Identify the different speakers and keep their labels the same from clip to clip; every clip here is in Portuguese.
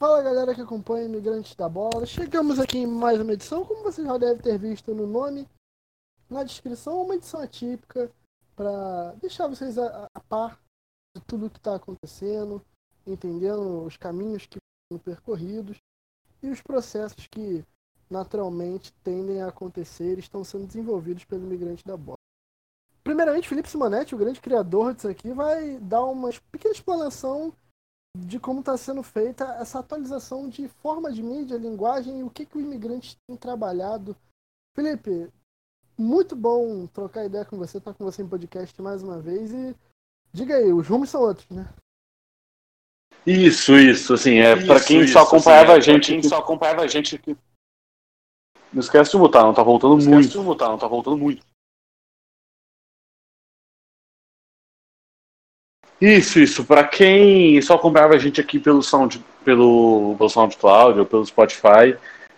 Speaker 1: Fala galera que acompanha Imigrantes da Bola. Chegamos aqui em mais uma edição, como você já deve ter visto no nome, na descrição, uma edição atípica para deixar vocês a, a, par de tudo que está acontecendo, entendendo os caminhos que foram percorridos e os processos que naturalmente tendem a acontecer e estão sendo desenvolvidos pelo Imigrante da Bola. Primeiramente, Felipe Simonetti, o grande criador disso aqui, vai dar uma pequena explanação de como está sendo feita essa atualização de forma de mídia, linguagem e o que, que o imigrante tem trabalhado. Felipe, muito bom trocar ideia com você, estar com você em podcast mais uma vez e diga aí, os rumos são outros, né?
Speaker 2: Isso, isso, assim, é para quem isso, só acompanhava assim, é, a gente, quem só acompanhava a gente aqui. Não esquece de mutar, não tá voltando não muito. Não mutar, não tá voltando muito. Isso, isso. Para quem só acompanhava a gente aqui pelo Sound, pelo, pelo SoundCloud ou pelo Spotify,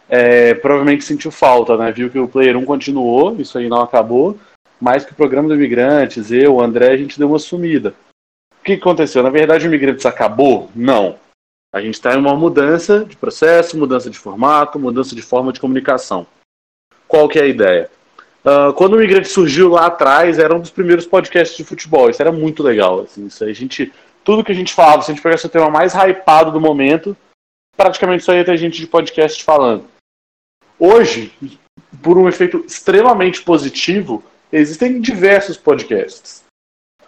Speaker 2: é, provavelmente sentiu falta, né? Viu que o Player 1 continuou, isso aí não acabou, mas que o programa do Imigrantes, eu, o André, a gente deu uma sumida. O que aconteceu? Na verdade, o Imigrantes acabou? Não. A gente está em uma mudança de processo, mudança de formato, mudança de forma de comunicação. Qual que é a ideia? Uh, quando o Migrante surgiu lá atrás, era um dos primeiros podcasts de futebol. Isso era muito legal. Assim, isso a gente, tudo que a gente falava, se a gente pegasse o tema mais hypado do momento, praticamente só ia ter gente de podcast falando. Hoje, por um efeito extremamente positivo, existem diversos podcasts.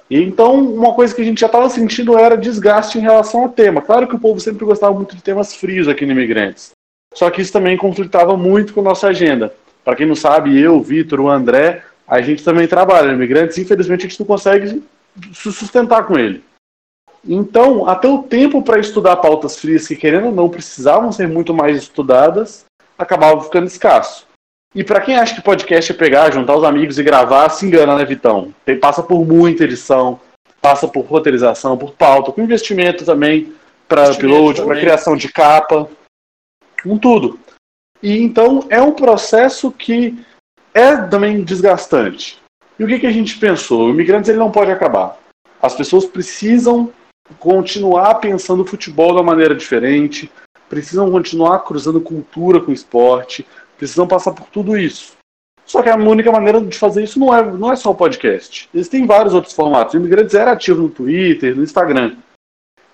Speaker 2: E então, uma coisa que a gente já estava sentindo era desgaste em relação ao tema. Claro que o povo sempre gostava muito de temas frios aqui no Imigrantes. Só que isso também conflitava muito com nossa agenda. Para quem não sabe, eu, o Vitor, o André, a gente também trabalha em imigrantes, infelizmente a gente não consegue se sustentar com ele. Então, até o tempo para estudar pautas frias que, querendo ou não, precisavam ser muito mais estudadas, acabava ficando escasso. E para quem acha que podcast é pegar, juntar os amigos e gravar, se engana, né, Vitão? Tem, passa por muita edição, passa por roteirização, por pauta, com investimento também para upload, para criação de capa, com tudo. E então é um processo que é também desgastante. E o que, que a gente pensou? O Imigrantes ele não pode acabar. As pessoas precisam continuar pensando o futebol de uma maneira diferente, precisam continuar cruzando cultura com esporte, precisam passar por tudo isso. Só que a única maneira de fazer isso não é, não é só o podcast. Existem vários outros formatos. O Imigrantes era ativo no Twitter, no Instagram.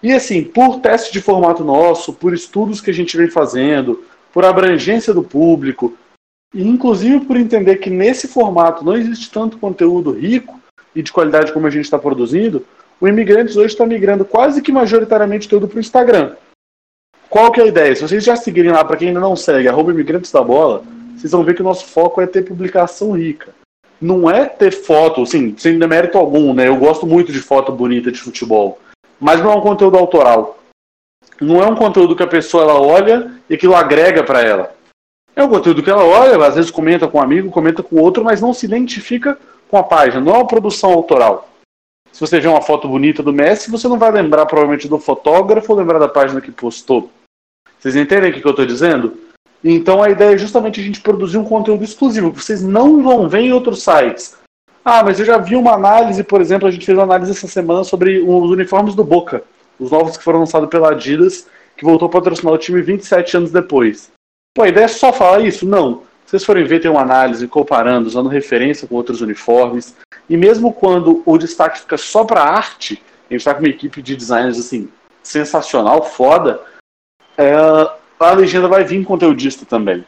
Speaker 2: E assim, por teste de formato nosso, por estudos que a gente vem fazendo, por abrangência do público, e inclusive por entender que nesse formato não existe tanto conteúdo rico e de qualidade como a gente está produzindo, o Imigrantes hoje está migrando quase que majoritariamente todo para o Instagram. Qual que é a ideia? Se vocês já seguirem lá, para quem ainda não segue, arroba Imigrantes da Bola, vocês vão ver que o nosso foco é ter publicação rica. Não é ter foto, assim, sem demérito algum, né? Eu gosto muito de foto bonita de futebol. Mas não é um conteúdo autoral não é um conteúdo que a pessoa ela olha e aquilo agrega para ela. É um conteúdo que ela olha, às vezes comenta com um amigo, comenta com outro, mas não se identifica com a página. Não é uma produção autoral. Se você vê uma foto bonita do Messi, você não vai lembrar provavelmente do fotógrafo ou lembrar da página que postou. Vocês entendem o que eu estou dizendo? Então a ideia é justamente a gente produzir um conteúdo exclusivo, que vocês não vão ver em outros sites. Ah, mas eu já vi uma análise, por exemplo, a gente fez uma análise essa semana sobre os uniformes do Boca os novos que foram lançados pela Adidas, que voltou a patrocinar o time 27 anos depois. Pô, a ideia é só falar isso? Não. Se vocês forem ver, tem uma análise comparando, usando referência com outros uniformes. E mesmo quando o destaque fica só para arte, a gente está com uma equipe de designers assim, sensacional, foda, é, a legenda vai vir conteudista também.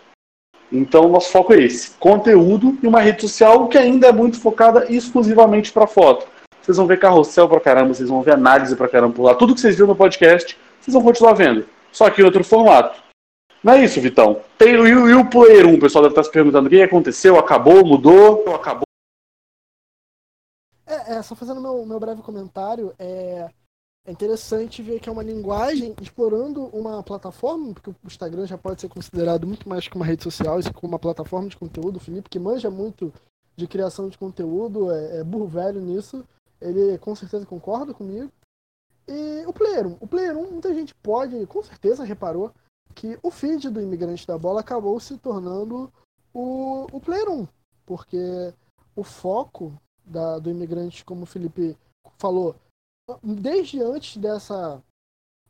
Speaker 2: Então, nosso foco é esse: conteúdo e uma rede social que ainda é muito focada exclusivamente para foto. Vocês vão ver carrossel pra caramba, vocês vão ver análise pra caramba por lá. Tudo que vocês viram no podcast, vocês vão continuar vendo. Só que em outro formato. Não é isso, Vitão. Tem o, e o Player 1, o pessoal deve estar se perguntando o que aconteceu, acabou, mudou, acabou.
Speaker 1: É, é só fazendo meu, meu breve comentário, é, é interessante ver que é uma linguagem explorando uma plataforma, porque o Instagram já pode ser considerado muito mais que uma rede social, e como uma plataforma de conteúdo. O Felipe, que manja muito de criação de conteúdo, é, é burro velho nisso, ele com certeza concorda comigo. E o Player 1. O Player 1, muita gente pode, com certeza, reparou que o feed do Imigrante da Bola acabou se tornando o, o Player 1. Porque o foco da, do Imigrante, como o Felipe falou, desde antes dessa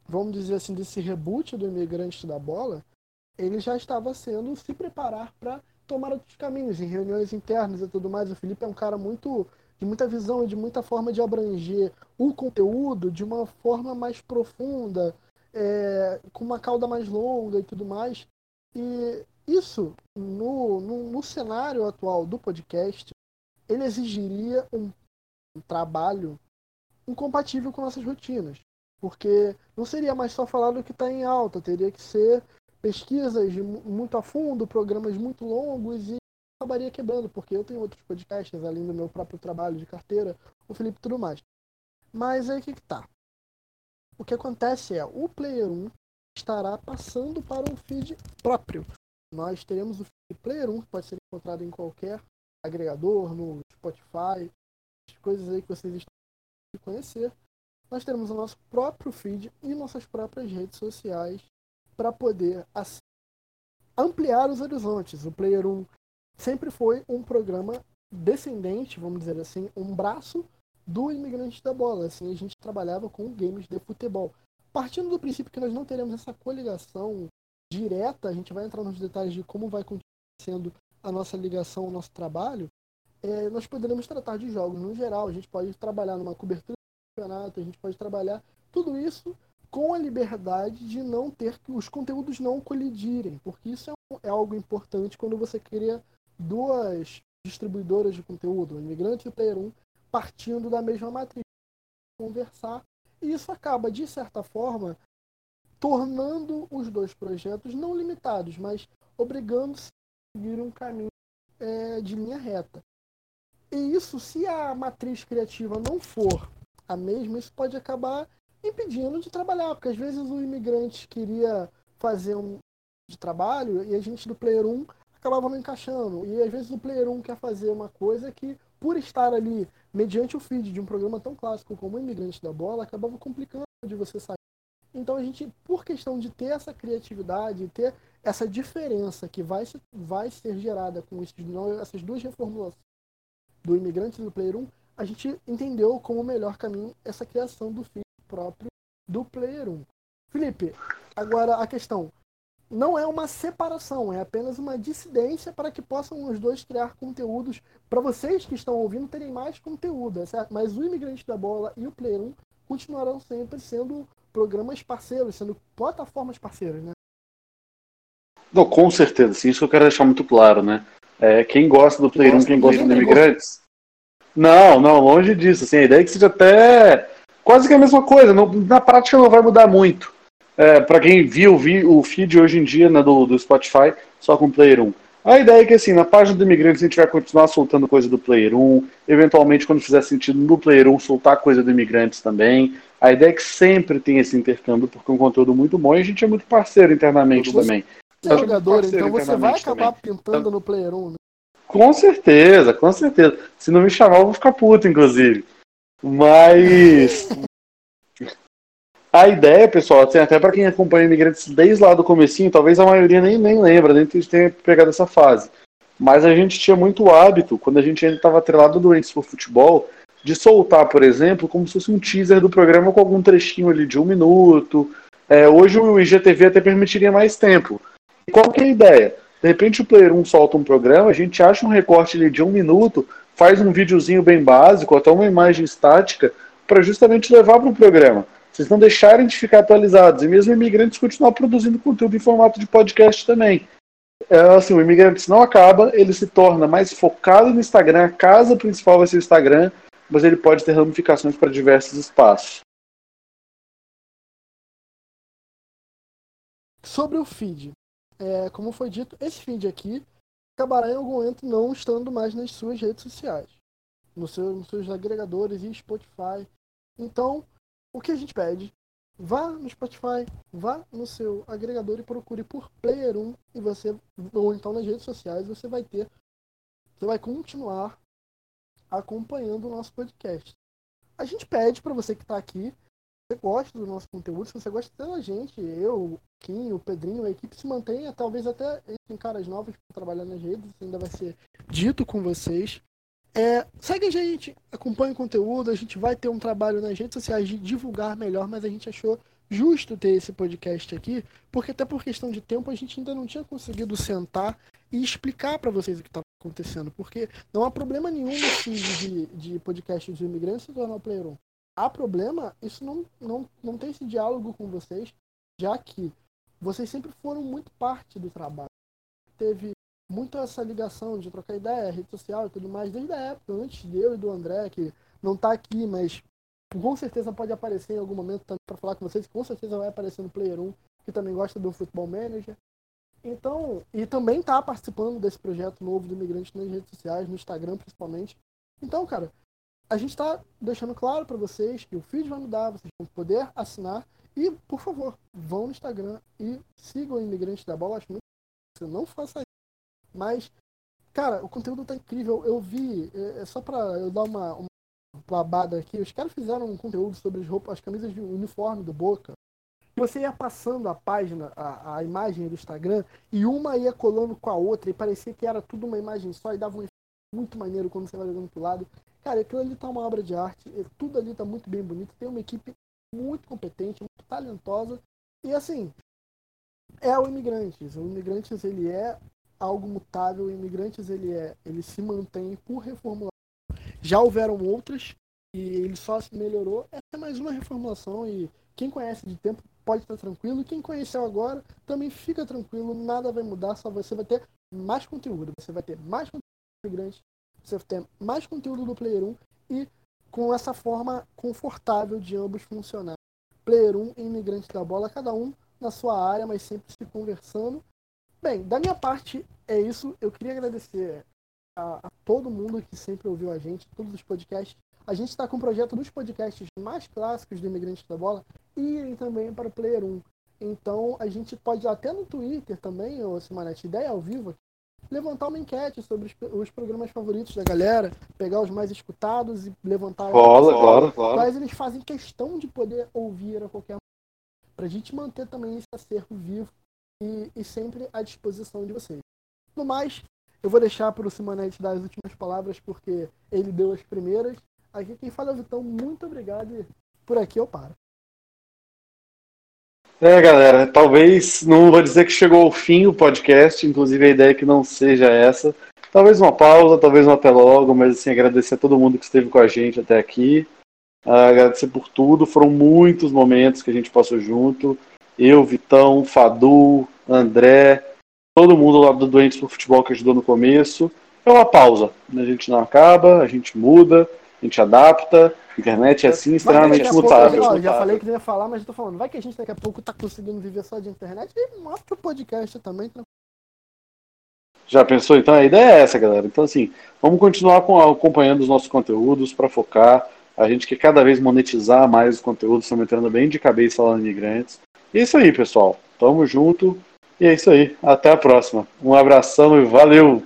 Speaker 1: vamos dizer assim, desse reboot do imigrante da bola, ele já estava sendo se preparar para tomar outros caminhos em reuniões internas e tudo mais. O Felipe é um cara muito de muita visão e de muita forma de abranger o conteúdo de uma forma mais profunda, é, com uma cauda mais longa e tudo mais. E isso, no, no, no cenário atual do podcast, ele exigiria um, um trabalho incompatível com nossas rotinas. Porque não seria mais só falar do que está em alta, teria que ser pesquisas muito a fundo, programas muito longos e acabaria quebrando, porque eu tenho outros podcasts além do meu próprio trabalho de carteira, o Felipe tudo mais. Mas aí que, que tá? O que acontece é, o Player 1 estará passando para um feed próprio. Nós teremos o feed Player 1, que pode ser encontrado em qualquer agregador, no Spotify, as coisas aí que vocês estão conhecer. Nós teremos o nosso próprio feed e nossas próprias redes sociais para poder assim, ampliar os horizontes. O Player 1 sempre foi um programa descendente, vamos dizer assim, um braço do imigrante da bola. Assim, a gente trabalhava com games de futebol. Partindo do princípio que nós não teremos essa coligação direta, a gente vai entrar nos detalhes de como vai sendo a nossa ligação, o nosso trabalho, é, nós poderemos tratar de jogos no geral. A gente pode trabalhar numa cobertura do campeonato, a gente pode trabalhar tudo isso com a liberdade de não ter que os conteúdos não colidirem, porque isso é, é algo importante quando você cria duas distribuidoras de conteúdo, o imigrante e o player 1, partindo da mesma matriz, conversar, e isso acaba, de certa forma, tornando os dois projetos não limitados, mas obrigando-se a seguir um caminho é, de linha reta. E isso, se a matriz criativa não for a mesma, isso pode acabar impedindo de trabalhar, porque às vezes o imigrante queria fazer um de trabalho e a gente do Player 1 acabava não encaixando. E às vezes o Player 1 quer fazer uma coisa que, por estar ali, mediante o feed de um programa tão clássico como o Imigrante da Bola, acabava complicando de você sair. Então a gente, por questão de ter essa criatividade, ter essa diferença que vai, vai ser gerada com esses, essas duas reformulações do Imigrante e do Player 1, a gente entendeu como o melhor caminho essa criação do feed próprio do Player 1. Felipe, agora a questão. Não é uma separação, é apenas uma dissidência para que possam os dois criar conteúdos para vocês que estão ouvindo terem mais conteúdo, é certo? Mas o Imigrante da Bola e o Player 1 continuarão sempre sendo programas parceiros, sendo plataformas parceiras, né?
Speaker 2: Não, com certeza, sim, isso que eu quero deixar muito claro, né? É, quem gosta do Player 1, quem gosta do Imigrantes. Não, não, longe disso. Assim, a ideia é que seja até quase que a mesma coisa. Não, na prática não vai mudar muito. É, para quem viu o feed hoje em dia né, do, do Spotify, só com Player 1. A ideia é que assim, na página do Imigrantes a gente vai continuar soltando coisa do Player 1, eventualmente quando fizer sentido no Player 1 soltar coisa do Imigrantes também. A ideia é que sempre tem esse intercâmbio, porque é um conteúdo muito bom e a gente é muito parceiro internamente
Speaker 1: você
Speaker 2: também.
Speaker 1: É jogador, então você vai acabar também. pintando então, no Player 1, né?
Speaker 2: Com certeza, com certeza. Se não me chamar, eu vou ficar puto, inclusive. Mas. A ideia, pessoal, assim, até para quem acompanha imigrantes desde lá do comecinho, talvez a maioria nem, nem lembra, nem tenha pegado essa fase. Mas a gente tinha muito hábito, quando a gente ainda estava atrelado doentes por futebol, de soltar, por exemplo, como se fosse um teaser do programa com algum trechinho ali de um minuto. É, hoje o IGTV até permitiria mais tempo. E qual que é a ideia? De repente o Player 1 solta um programa, a gente acha um recorte ali de um minuto, faz um videozinho bem básico, até uma imagem estática, para justamente levar para o programa vocês não deixarem de ficar atualizados. E mesmo imigrantes continuar produzindo conteúdo em formato de podcast também. É, assim, o Imigrantes não acaba, ele se torna mais focado no Instagram, a casa principal vai ser o Instagram, mas ele pode ter ramificações para diversos espaços.
Speaker 1: Sobre o feed, é, como foi dito, esse feed aqui acabará em algum momento não estando mais nas suas redes sociais, no seu, nos seus agregadores e Spotify. Então, o que a gente pede? Vá no Spotify, vá no seu agregador e procure por Player 1 e você, ou então nas redes sociais, você vai ter, você vai continuar acompanhando o nosso podcast. A gente pede para você que está aqui, você gosta do nosso conteúdo, se você gosta da gente, eu, o Kim, o Pedrinho, a equipe se mantenha, talvez até em caras novas para trabalhar nas redes, ainda vai ser dito com vocês. É, segue a gente, acompanha o conteúdo, a gente vai ter um trabalho nas redes sociais de divulgar melhor, mas a gente achou justo ter esse podcast aqui, porque até por questão de tempo a gente ainda não tinha conseguido sentar e explicar para vocês o que estava acontecendo, porque não há problema nenhum de, de podcast dos imigrantes se tornar o Player 1. Há problema, isso não, não, não tem esse diálogo com vocês, já que vocês sempre foram muito parte do trabalho. Teve muito essa ligação de trocar ideia, rede social e tudo mais, desde a época, antes de eu e do André, que não está aqui, mas com certeza pode aparecer em algum momento também para falar com vocês, com certeza vai aparecer no Player 1, que também gosta do Futebol Manager. Então, e também está participando desse projeto novo do Imigrante nas redes sociais, no Instagram principalmente. Então, cara, a gente está deixando claro para vocês que o feed vai mudar, vocês vão poder assinar. E, por favor, vão no Instagram e sigam o Imigrante da Bola. Acho muito que você não faça isso. Mas, cara, o conteúdo tá incrível. Eu vi, é, é só para eu dar uma, uma babada aqui, os caras fizeram um conteúdo sobre as roupas, as camisas de uniforme do Boca. Você ia passando a página, a, a imagem do Instagram, e uma ia colando com a outra, e parecia que era tudo uma imagem só, e dava um muito maneiro quando você vai jogando pro lado. Cara, aquilo ali tá uma obra de arte, tudo ali tá muito bem bonito, tem uma equipe muito competente, muito talentosa, e assim, é o Imigrantes. O Imigrantes, ele é algo mutável, o Imigrantes, ele é, ele se mantém por reformulação. Já houveram outras, e ele só se melhorou. Essa é mais uma reformulação, e quem conhece de tempo pode estar tranquilo. Quem conheceu agora também fica tranquilo, nada vai mudar, só você vai ter mais conteúdo. Você vai ter mais conteúdo grande, você vai ter mais conteúdo do Player 1 e com essa forma confortável de ambos funcionar. Player 1 e Imigrante da Bola, cada um na sua área, mas sempre se conversando. Bem, da minha parte é isso. Eu queria agradecer a, a todo mundo que sempre ouviu a gente, todos os podcasts. A gente está com o projeto dos podcasts mais clássicos do Imigrante da Bola e também para o Player 1. Então a gente pode até no Twitter também, ou Simonete, ideia ao vivo, levantar uma enquete sobre os, os, programas favoritos da galera, pegar os mais escutados e levantar.
Speaker 2: Claro, claro, claro.
Speaker 1: Mas eles fazem questão de poder ouvir a qualquer momento, para a gente manter também esse acervo vivo e, e, sempre à disposição de vocês. No mais, eu vou deixar para o Simonete dar as últimas palavras, porque ele deu as primeiras. Aqui quem fala é o Vitão, muito obrigado e por aqui eu paro.
Speaker 2: É, galera, talvez, não vou dizer que chegou ao fim o podcast, inclusive a ideia é que não seja essa. Talvez uma pausa, talvez um até logo, mas assim, agradecer a todo mundo que esteve com a gente até aqui. Uh, agradecer por tudo, foram muitos momentos que a gente passou junto. Eu, Vitão, Fadu, André, todo mundo lá do Doentes por Futebol que ajudou no começo. É uma pausa, né? a gente não acaba, a gente muda, a gente adapta. A internet é assim, extremamente mutável.
Speaker 1: Pouco, já falei que não ia falar, mas eu tô falando. Vai que a gente daqui a pouco tá conseguindo viver só de internet e mostra o podcast também. Tá?
Speaker 2: Já pensou? Então a ideia é essa, galera. Então, assim, vamos continuar com, acompanhando os nossos conteúdos para focar. A gente quer cada vez monetizar mais os conteúdos, estamos entrando bem de cabeça lá no Imigrantes. E é isso aí, pessoal. Tamo junto. E é isso aí. Até a próxima. Um abração e valeu!